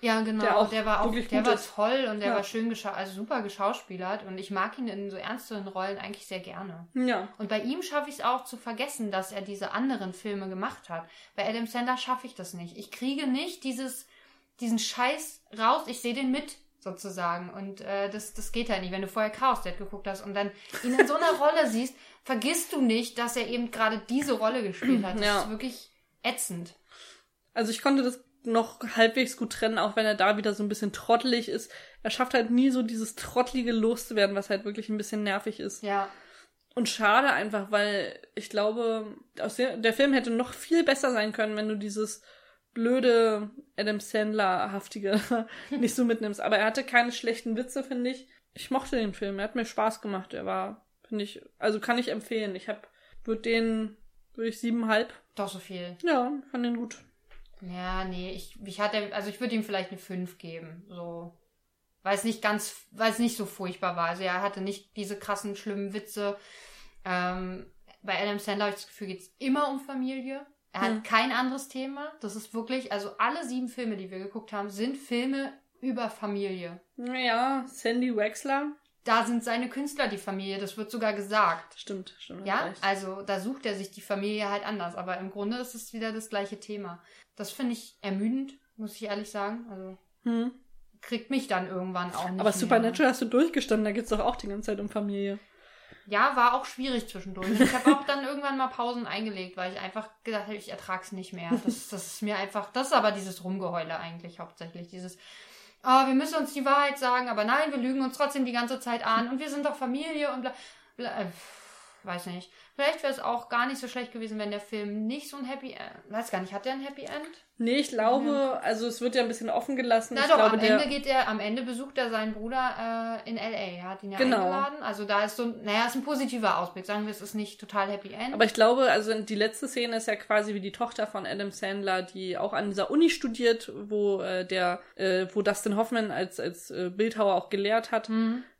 Ja, genau. der auch der war auch, der war ist. toll und der Ja. war schön geschau also super geschauspielert und ich mag ihn in so ernsteren Rollen eigentlich sehr gerne. Ja. Und bei ihm schaffe ich es auch zu vergessen, dass er diese anderen Filme gemacht hat. Bei Adam Sandler schaffe ich das nicht. Ich kriege nicht dieses, diesen Scheiß raus, ich sehe den mit, sozusagen. Und äh, das, das geht halt nicht. Wenn du vorher Chaos Dad geguckt hast und dann ihn in so einer Rolle siehst, vergisst du nicht, dass er eben gerade diese Rolle gespielt hat. Das Ja. ist wirklich ätzend. Also ich konnte das noch halbwegs gut trennen, auch wenn er da wieder so ein bisschen trottelig ist. Er schafft halt nie so dieses Trottlige loszuwerden, was halt wirklich ein bisschen nervig ist. Ja. Und schade einfach, weil ich glaube, aus der, der Film hätte noch viel besser sein können, wenn du dieses blöde Adam Sandler-haftige nicht so mitnimmst. Aber er hatte keine schlechten Witze, finde ich. Ich mochte den Film, er hat mir Spaß gemacht. Er war, finde ich, also kann ich empfehlen. Ich hab, würde den, würde ich siebenhalb. Doch so viel. Ja, fand den gut. Ja, nee, ich, ich hatte, also ich würde ihm vielleicht eine 5 geben. So. Weil es nicht ganz, weil es nicht so furchtbar war. Also er hatte nicht diese krassen, schlimmen Witze. Ähm, bei Adam Sandler habe ich das Gefühl, geht es immer um Familie. Er hat Hm. kein anderes Thema. Das ist wirklich, also alle sieben Filme, die wir geguckt haben, sind Filme über Familie. Ja, Sandy Wexler. Da sind seine Künstler die Familie, das wird sogar gesagt. Stimmt, stimmt. Ja, recht. also da sucht er sich die Familie halt anders, aber im Grunde ist es wieder das gleiche Thema. Das finde ich ermüdend, muss ich ehrlich sagen. Also Hm. kriegt mich dann irgendwann auch nicht Aber mehr. Supernatural hast du durchgestanden, da geht's doch auch die ganze Zeit um Familie. Ja, war auch schwierig zwischendurch. Ich habe auch dann irgendwann mal Pausen eingelegt, weil ich einfach gedacht habe, ich ertrag's nicht mehr. Das, das ist mir einfach, das ist aber dieses Rumgeheule eigentlich hauptsächlich. Dieses, oh, wir müssen uns die Wahrheit sagen, aber nein, wir lügen uns trotzdem die ganze Zeit an und wir sind doch Familie und bla, bla äh, weiß nicht. Vielleicht wäre es auch gar nicht so schlecht gewesen, wenn der Film nicht so ein Happy End. Weiß gar nicht, hat der ein Happy End? Nee, ich glaube, also es wird ja ein bisschen offen gelassen. Na ich doch, glaube, am Ende geht er, am Ende besucht er seinen Bruder äh, in LA. Er hat ihn ja Genau. eingeladen. Also da ist so, ein- naja, ist ein positiver Ausblick. Sagen wir, es ist nicht total Happy End. Aber ich glaube, also die letzte Szene ist ja quasi wie die Tochter von Adam Sandler, die auch an dieser Uni studiert, wo äh, der, äh, wo Dustin Hoffman als als äh, Bildhauer auch gelehrt hat,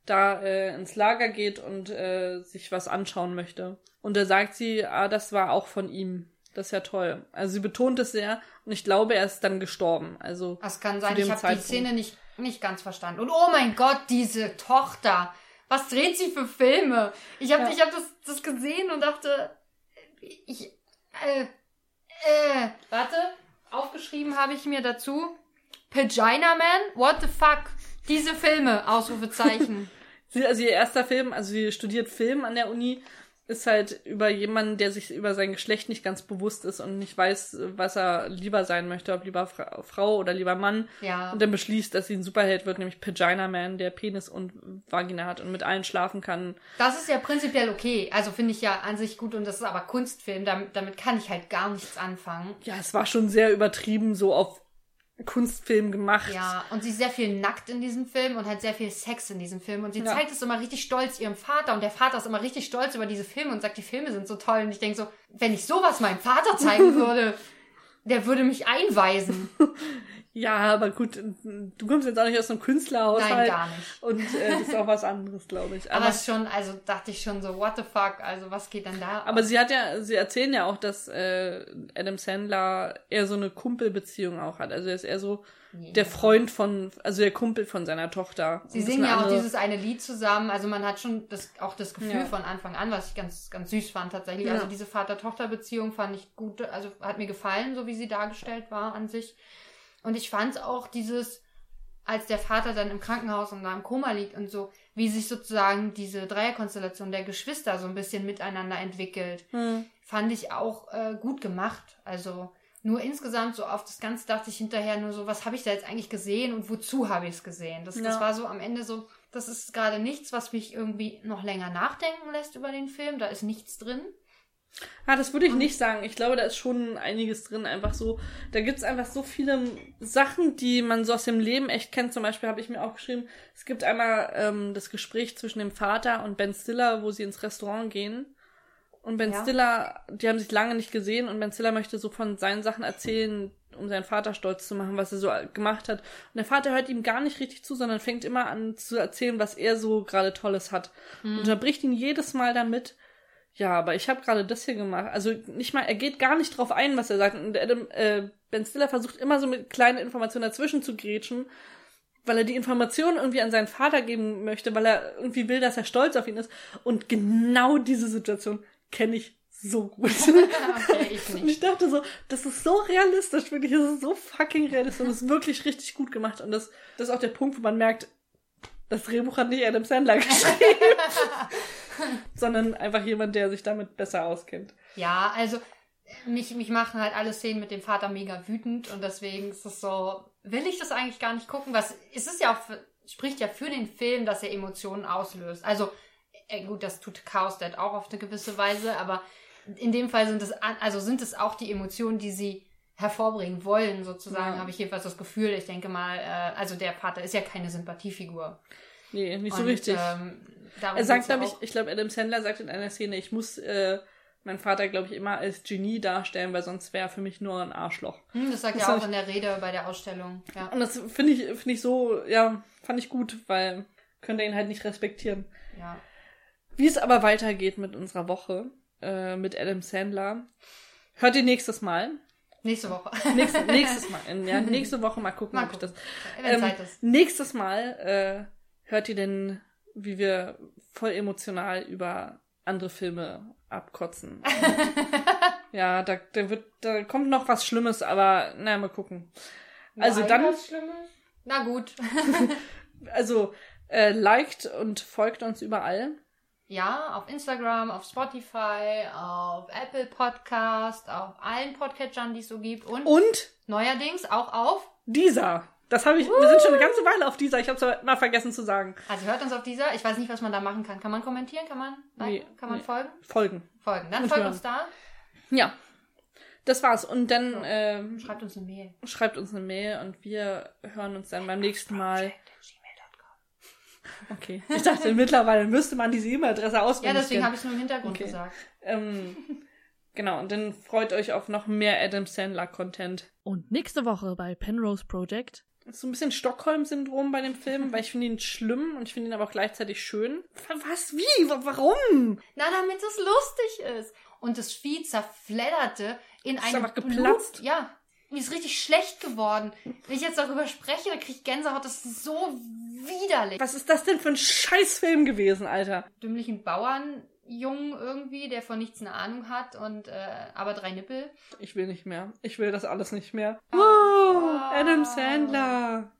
da äh, ins Lager geht und äh, sich was anschauen möchte. Und da sagt sie, ah, das war auch von ihm. Das ist ja toll. Also sie betont es sehr und ich glaube, er ist dann gestorben. Also Das kann sein, ich habe die. Szene nicht, nicht ganz verstanden. Und oh mein Gott, diese Tochter. Was dreht sie für Filme? Ich habe Ja. ich hab das, das gesehen und dachte, ich, äh, äh, warte, aufgeschrieben habe ich mir dazu, Pagina Man, what the fuck? Diese Filme, Ausrufezeichen. Sie, also ihr erster Film, also sie studiert Film an der Uni, ist halt über jemanden, der sich über sein Geschlecht nicht ganz bewusst ist und nicht weiß, was er lieber sein möchte, ob lieber Fra Frau oder lieber Mann. Ja. Und dann beschließt, dass sie ein Superheld wird, nämlich Pagina Man, der Penis und Vagina hat und mit allen schlafen kann. Das ist ja prinzipiell okay. Also finde ich ja an sich gut und das ist aber Kunstfilm. Damit, damit kann ich halt gar nichts anfangen. Ja, es war schon sehr übertrieben, so auf Kunstfilm gemacht. Ja, und sie ist sehr viel nackt in diesem Film und hat sehr viel Sex in diesem Film. Und sie Ja. zeigt es immer richtig stolz ihrem Vater. Und der Vater ist immer richtig stolz über diese Filme und sagt, die Filme sind so toll. Und ich denke so, wenn ich sowas meinem Vater zeigen würde, der würde mich einweisen. Ja, aber gut, du kommst jetzt auch nicht aus einem Künstlerhaushalt. Nein, gar nicht. Und äh, das ist auch was anderes, glaube ich. Aber es ist schon, also dachte ich schon so, what the fuck? Also was geht denn da? Aber sie hat ja, sie erzählen ja auch, dass äh, Adam Sandler eher so eine Kumpelbeziehung auch hat. Also er ist eher so der Freund von, also der Kumpel von seiner Tochter. Sie singen ja auch andere- dieses eine Lied zusammen. Also man hat schon das, auch das Gefühl Ja. von Anfang an, was ich ganz, ganz süß fand tatsächlich. Ja. Also diese Vater-Tochter-Beziehung fand ich gut, also hat mir gefallen, so wie sie dargestellt war an sich. Und ich fand auch dieses, als der Vater dann im Krankenhaus und da im Koma liegt und so, wie sich sozusagen diese Dreierkonstellation der Geschwister so ein bisschen miteinander entwickelt, Hm. fand ich auch äh, gut gemacht. Also nur insgesamt so auf das Ganze dachte ich hinterher nur so, was habe ich da jetzt eigentlich gesehen und wozu habe ich es gesehen? Das, das Ja. war so am Ende so, das ist gerade nichts, was mich irgendwie noch länger nachdenken lässt über den Film. Da ist nichts drin. Ah, das würde ich nicht sagen. Ich glaube, da ist schon einiges drin. Einfach so, da gibt's einfach so viele Sachen, die man so aus dem Leben echt kennt. Zum Beispiel habe ich mir aufgeschrieben, es gibt einmal ähm, das Gespräch zwischen dem Vater und Ben Stiller, wo sie ins Restaurant gehen. Und Ben Ja. Stiller, die haben sich lange nicht gesehen und Ben Stiller möchte so von seinen Sachen erzählen, um seinen Vater stolz zu machen, was er so gemacht hat. Und der Vater hört ihm gar nicht richtig zu, sondern fängt immer an zu erzählen, was er so gerade Tolles hat. Und unterbricht ihn jedes Mal damit, ja, aber ich habe gerade das hier gemacht. Also nicht mal, er geht gar nicht drauf ein, was er sagt. Und Adam, äh, Ben Stiller versucht immer so mit kleinen Informationen dazwischen zu grätschen, weil er die Informationen irgendwie an seinen Vater geben möchte, weil er irgendwie will, dass er stolz auf ihn ist. Und genau diese Situation kenne ich so gut. Okay, ich Und nicht. ich dachte so, das ist so realistisch, wirklich, das ist so fucking realistisch und das ist wirklich richtig gut gemacht. Und das, das ist auch der Punkt, wo man merkt, das Drehbuch hat nicht Adam Sandler geschrieben, sondern einfach jemand, der sich damit besser auskennt. Ja, also mich, mich machen halt alle Szenen mit dem Vater mega wütend und deswegen ist es so, will ich das eigentlich gar nicht gucken? Was, es ist ja auch, für, spricht ja für den Film, dass er Emotionen auslöst. Also, äh, gut, das tut Chaos Dad auch auf eine gewisse Weise, aber in dem Fall sind es, also sind es auch die Emotionen, die sie hervorbringen wollen, sozusagen, Ja. habe ich jedenfalls das Gefühl. Ich denke mal, äh, also der Vater ist ja keine Sympathiefigur. Nee, nicht so Und, richtig. Ähm, er sagt, glaube ich, ich glaube, Adam Sandler sagt in einer Szene, ich muss äh, meinen Vater, glaube ich, immer als Genie darstellen, weil sonst wäre er für mich nur ein Arschloch. Hm, das sagt das er auch ich- in der Rede bei der Ausstellung. Ja. Und das finde ich, finde ich so, ja, fand ich gut, weil könnte ihn halt nicht respektieren. ja. Wie es aber weitergeht mit unserer Woche, äh, mit Adam Sandler, hört ihr nächstes Mal. Nächste Woche. Nächstes, nächstes Mal. Ja, nächste Woche mal gucken, Mal ob ich das. Ähm, nächstes Mal äh, hört ihr denn, wie wir voll emotional über andere Filme abkotzen. ja, da, da wird, da kommt noch was Schlimmes, aber naja, mal gucken. Also Nein, dann, was Schlimmes? Na gut. also äh, liked und folgt uns überall. Ja, auf Instagram, auf Spotify, auf Apple Podcast, auf allen Podcatchern, die es so gibt und Und neuerdings auch auf dieser. Das habe ich. Wir sind schon eine ganze Weile auf dieser. Ich habe es mal vergessen zu sagen. Also hört uns auf dieser. Ich weiß nicht, was man da machen kann. Kann man kommentieren? Kann man? Nein? Nee, kann man nee. folgen? Folgen. Folgen. Dann folgt uns da. Ja. Das war's. Und dann ähm, Schreibt uns eine Mail. schreibt uns eine Mail und wir hören uns dann beim nächsten Mal. Okay. Ich dachte, mittlerweile müsste man diese E-Mail-Adresse Ja, auswendig deswegen habe ich es nur im Hintergrund Okay. gesagt. Ähm, genau. Und dann freut euch auf noch mehr Adam Sandler-Content. Und nächste Woche bei Penrose Project. So ein bisschen Stockholm-Syndrom bei dem Film, weil ich finde ihn schlimm und ich finde ihn aber auch gleichzeitig schön. Was? Wie? Wa- Warum? Na, damit es lustig ist. Und das Vieh zerfledderte in Ist eine einfach geplatzt. Blut. Ja, mir ist richtig schlecht geworden. Wenn ich jetzt darüber spreche, dann kriege ich Gänsehaut. Das ist so widerlich. Was ist das denn für ein Scheißfilm gewesen, Alter? Dümmlichen Bauernjungen irgendwie, der von nichts eine Ahnung hat und äh, aber drei Nippel. Ich will nicht mehr. Ich will das alles nicht mehr. Wow, Adam Sandler.